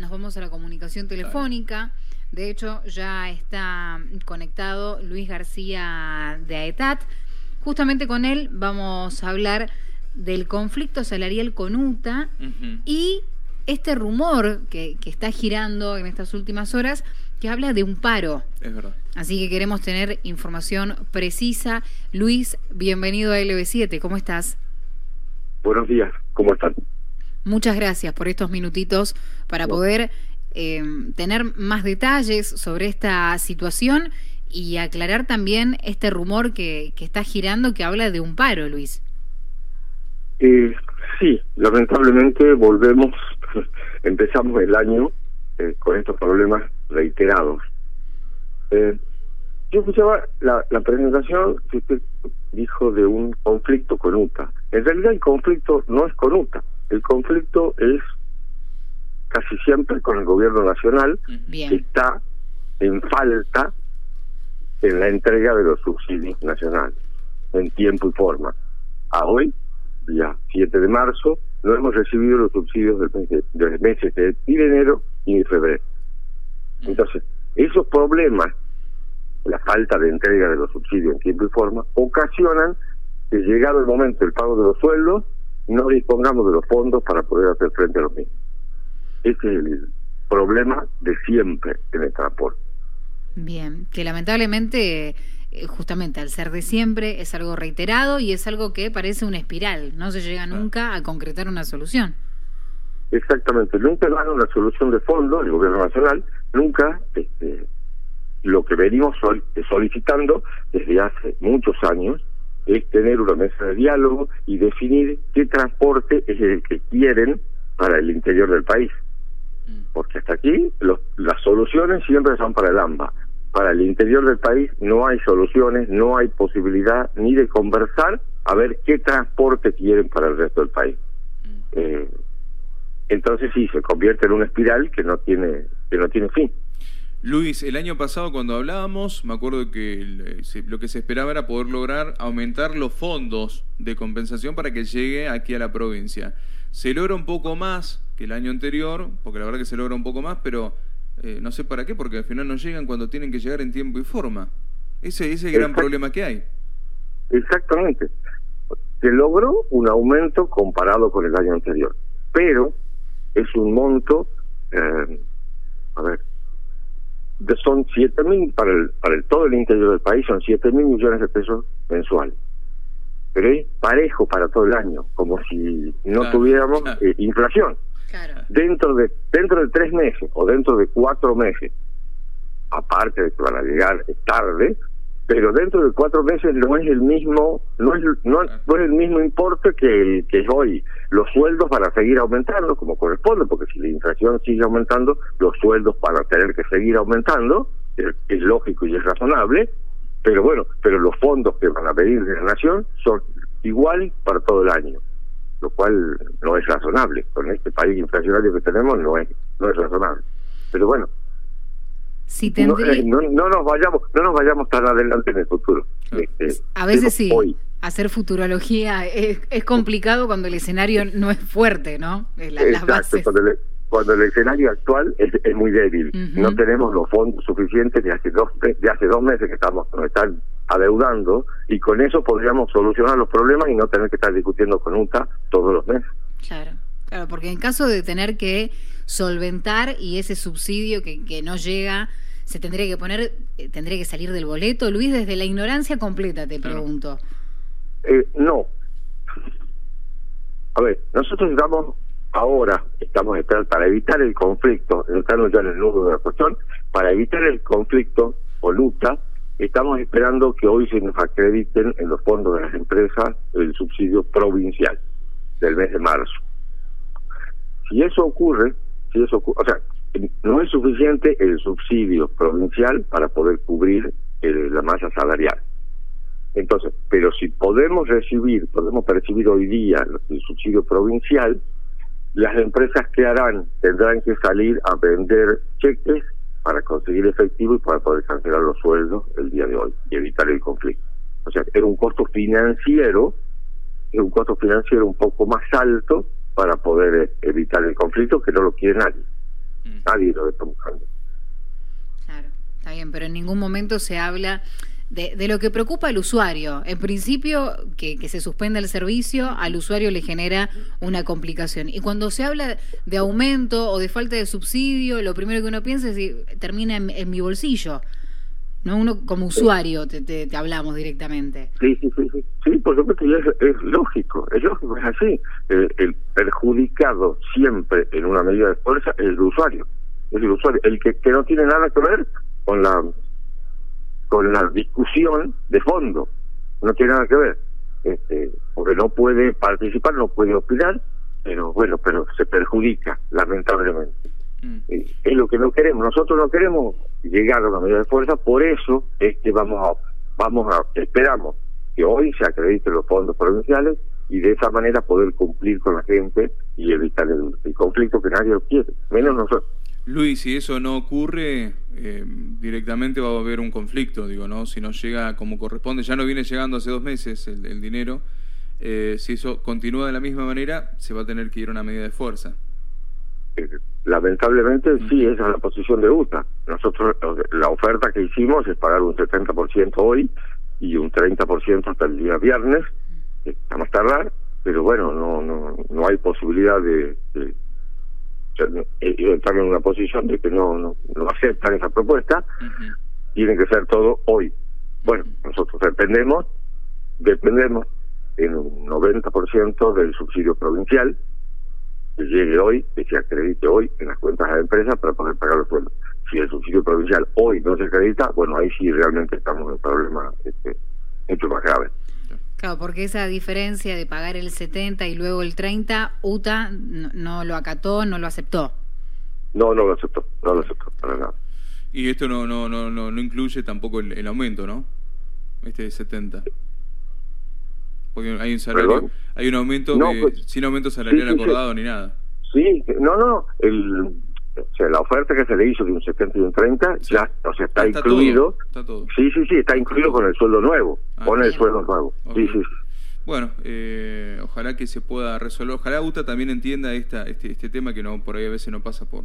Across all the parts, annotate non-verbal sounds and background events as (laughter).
nos vamos a la comunicación telefónica. De hecho, ya está conectado Luis García de AETAT. Justamente con él vamos a hablar del conflicto salarial con UTA y este rumor que, que, está girando en estas últimas horas que habla de un paro. Es verdad. Así que queremos tener información precisa. Luis, bienvenido a LB7. ¿Cómo estás? Buenos días. ¿Cómo están? Muchas gracias por estos minutitos para poder eh, tener más detalles sobre esta situación y aclarar también este rumor que, que está girando que habla de un paro, Luis. Eh, sí, lamentablemente volvemos, (laughs) empezamos el año eh, con estos problemas reiterados. Eh, yo escuchaba la, la presentación que usted dijo de un conflicto con UTA. En realidad el conflicto no es con UTA, el conflicto es casi siempre con el gobierno nacional, que está en falta en la entrega de los subsidios nacionales, en tiempo y forma. A hoy, día 7 de marzo, no hemos recibido los subsidios del mes de, de meses de, ni de enero ni de febrero. Entonces, esos problemas, la falta de entrega de los subsidios en tiempo y forma, ocasionan que llegado el momento del pago de los sueldos, no dispongamos de los fondos para poder hacer frente a los mismos. Ese es el problema de siempre en el transporte. Bien, que lamentablemente, eh, justamente al ser de siempre, es algo reiterado y es algo que parece una espiral, no se llega nunca a concretar una solución. Exactamente, nunca dan una solución de fondo, el gobierno nacional, nunca este, lo que venimos solicitando desde hace muchos años es tener una mesa de diálogo y definir qué transporte es el que quieren para el interior del país. Mm. Porque hasta aquí los, las soluciones siempre son para el AMBA. Para el interior del país no hay soluciones, no hay posibilidad ni de conversar a ver qué transporte quieren para el resto del país. Mm. Eh, entonces sí, se convierte en una espiral que no tiene, que no tiene fin. Luis, el año pasado cuando hablábamos, me acuerdo que lo que se esperaba era poder lograr aumentar los fondos de compensación para que llegue aquí a la provincia. Se logra un poco más que el año anterior, porque la verdad que se logra un poco más, pero eh, no sé para qué, porque al final no llegan cuando tienen que llegar en tiempo y forma. Ese, ese es el gran problema que hay. Exactamente. Se logró un aumento comparado con el año anterior, pero es un monto, eh, a ver, son siete mil para el para el todo el interior del país son siete mil millones de pesos mensuales. Pero es parejo para todo el año como si no tuviéramos eh, inflación. Dentro de dentro de tres meses o dentro de cuatro meses aparte de que van a llegar tarde pero dentro de cuatro meses no es el mismo no es no, es el mismo importe que el que es hoy. Los sueldos van a seguir aumentando como corresponde porque si la inflación sigue aumentando los sueldos van a tener que seguir aumentando es, es lógico y es razonable pero bueno pero los fondos que van a pedir de la nación son iguales para todo el año lo cual no es razonable. Con este país inflacionario que tenemos no es no es razonable. Pero bueno eh, no, no, nos vayamos no nos vayamos tan adelante en el futuro. Este, a veces sí hacer futurología es, es, complicado cuando el escenario no es fuerte no Exacto, Cuando, el, escenario actual es, es muy débil. No tenemos los fondos suficientes de hace dos de hace dos meses que estamos nos están adeudando y con eso podríamos solucionar los problemas y no tener que estar discutiendo con UTA todos los meses. Claro claro porque en caso de tener que solventar y ese subsidio que, que no llega se tendría que poner, eh, tendría que salir del boleto. Luis, desde la ignorancia completa te pregunto. Eh, no. A ver, nosotros estamos ahora, estamos esperando para evitar el conflicto, estamos ya en el nudo de la cuestión, para evitar el conflicto o luta, estamos esperando que hoy se nos acrediten en los fondos de las empresas el subsidio provincial del mes de marzo. Si eso ocurre, si eso o sea, no es suficiente el subsidio provincial para poder cubrir eh, la masa salarial. Entonces, pero si podemos recibir, podemos percibir hoy día el subsidio provincial, las empresas que harán tendrán que salir a vender cheques para conseguir efectivo y para poder cancelar los sueldos el día de hoy y evitar el conflicto. O sea, es un costo financiero, es un costo financiero un poco más alto para poder evitar el conflicto que no lo quiere nadie. Mm. Nadie lo está buscando. Claro, está bien, pero en ningún momento se habla de, de, lo que preocupa al usuario. En principio, que, que, se suspenda el servicio, al usuario le genera una complicación. Y cuando se habla de aumento o de falta de subsidio, lo primero que uno piensa es si termina en, mi bolsillo. No uno como usuario te, te, hablamos directamente. Sí, sí, sí, sí. Sí, por supuesto, es, es lógico, es lógico, es así. El, el, perjudicado siempre en una medida de fuerza es el usuario. Es el usuario. El que, que no tiene nada que ver con la con la discusión de fondo. No tiene nada que ver. Este, porque no puede participar, no puede opinar, pero bueno, pero se perjudica, lamentablemente. Mm. Es lo que no queremos. Nosotros no queremos llegar a una medida de fuerza, por eso es que vamos a, vamos a, esperamos que hoy se acrediten los fondos provinciales y de esa manera poder cumplir con la gente y evitar el conflicto que nadie quiere, menos nosotros. Luis, si eso no ocurre, eh, directamente va a haber un conflicto, digo, ¿no? Si no llega como corresponde, ya no viene llegando hace dos meses el, dinero, eh, si eso continúa de la misma manera, se va a tener que ir a una medida de fuerza. Lamentablemente sí, esa es la posición de UTA. Nosotros, la oferta que hicimos es pagar un 70% hoy y un 30% hasta el día viernes, a más tardar, pero bueno, no no no hay posibilidad de estar en una posición de que no, no, aceptan esa propuesta, tiene que ser todo hoy. Bueno, nosotros dependemos, dependemos en un 90% del subsidio provincial que llegue hoy, que se acredite hoy en las cuentas de la empresa para poder pagar los sueldos. Si el subsidio provincial hoy no se acredita, bueno, ahí sí realmente estamos en un problema este, mucho más grave. Claro, porque esa diferencia de pagar el 70 y luego el 30, UTA no, lo acató, no lo aceptó. No, no lo aceptó, no lo aceptó, para nada. Y esto no no no no, incluye tampoco el, aumento, ¿no? Este de 70. Porque hay un salario, hay un aumento pues, sin aumento salarial acordado ni nada. Sí, no, no, el o sea, la oferta que se le hizo de un 70 y un 30 ya, o sea, está, incluido. está todo. Sí, sí, sí, está incluido con el sueldo nuevo, ah, con el sueldo nuevo. Sí, sí, Bueno, eh, ojalá que se pueda resolver. Ojalá UTA también entienda esta, este, este tema que no por ahí a veces no pasa por,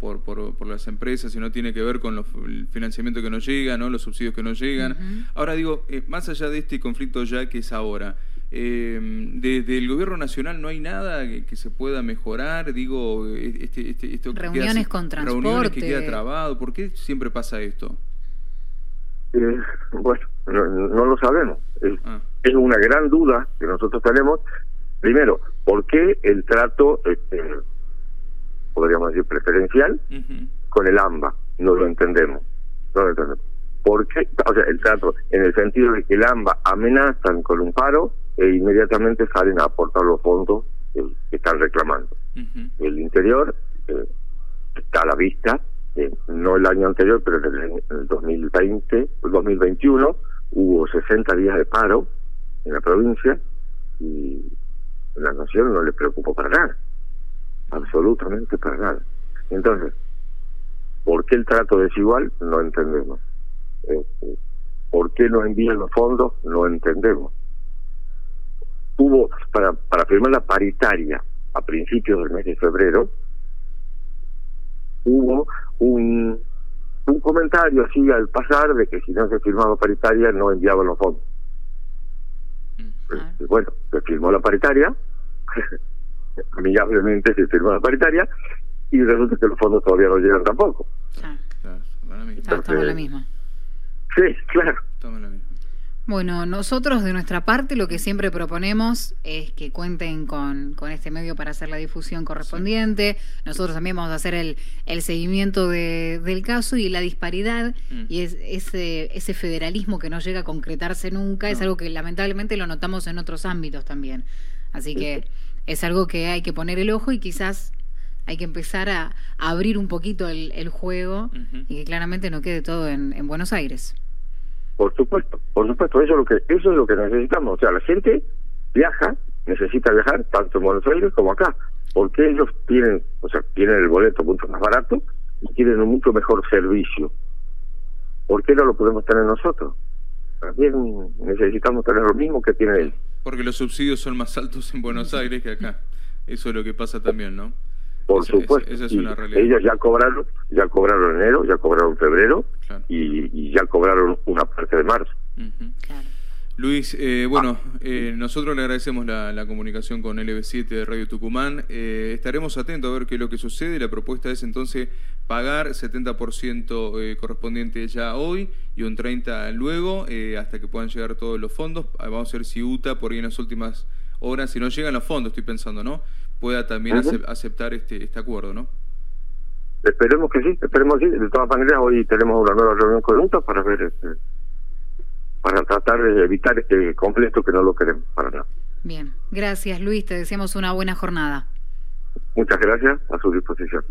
por, por, las empresas, sino tiene que ver con el financiamiento que no llega, ¿no? los subsidios que no llegan. Ahora digo, eh, más allá de este conflicto ya que es ahora, eh, desde el gobierno nacional no hay nada que, se pueda mejorar, digo, este, este, esto reuniones con transporte. Reuniones que queda trabado, ¿por qué siempre pasa esto? Eh, bueno, no, lo sabemos. Ah. Es, una gran duda que nosotros tenemos. Primero, ¿por qué el trato, este, podríamos decir, preferencial con el AMBA? No lo entendemos. No lo entendemos. ¿Por qué? O sea, el trato en el sentido de que el AMBA amenazan con un paro e inmediatamente salen a aportar los fondos que están reclamando. El interior eh, está a la vista, eh, no el año anterior, pero en el, 2020, el 2021 hubo 60 días de paro en la provincia y la nación no le preocupó para nada, absolutamente para nada. Entonces, ¿por qué el trato desigual? No entendemos. Eh, ¿Por qué no envían los fondos? No entendemos hubo para, para firmar la paritaria a principios del mes de febrero, hubo un, un comentario así al pasar de que si no se firmaba paritaria no enviaban los fondos. Mm. Bueno, se firmó la paritaria, (laughs) amigablemente se firmó la paritaria, y resulta que los fondos todavía no llegan tampoco. Claro, claro. la misma. Sí, claro. Bueno, nosotros de nuestra parte lo que siempre proponemos es que cuenten con, con este medio para hacer la difusión correspondiente. Nosotros también vamos a hacer el, el seguimiento de, del caso y la disparidad mm. y es, ese, ese federalismo que no llega a concretarse nunca es algo que lamentablemente lo notamos en otros ámbitos también. Así que es algo que hay que poner el ojo y quizás hay que empezar a, abrir un poquito el, el juego y que claramente no quede todo en, en Buenos Aires. Por supuesto, por supuesto, eso es lo que eso es lo que necesitamos. O sea, la gente viaja, necesita viajar tanto en Buenos Aires como acá, porque ellos tienen, o sea, tienen el boleto mucho más barato y tienen un mucho mejor servicio. ¿Por qué no lo podemos tener nosotros? También necesitamos tener lo mismo que tiene él. Porque los subsidios son más altos en Buenos Aires que acá. Eso es lo que pasa también, ¿no? Por supuesto. Esa es una realidad. Ellos ya cobraron, ya cobraron enero, ya cobraron febrero y, ya cobraron una parte de marzo. claro. Luis, eh, bueno, eh, nosotros le agradecemos la, comunicación con LB7 de Radio Tucumán. Eh, estaremos atentos a ver qué es lo que sucede. La propuesta es entonces pagar 70% correspondiente ya hoy y un 30% luego, hasta que puedan llegar todos los fondos. Ah, vamos a ver si UTA por ahí en las últimas horas, si no llegan los fondos, estoy pensando, ¿no? Pueda también aceptar este, este acuerdo, ¿no? Esperemos que sí, esperemos que sí. De todas maneras, hoy tenemos una nueva reunión con UTA para ver... Este para tratar de evitar este conflicto que no lo queremos para nada. Bien, gracias Luis, te deseamos una buena jornada. Muchas gracias, a su disposición.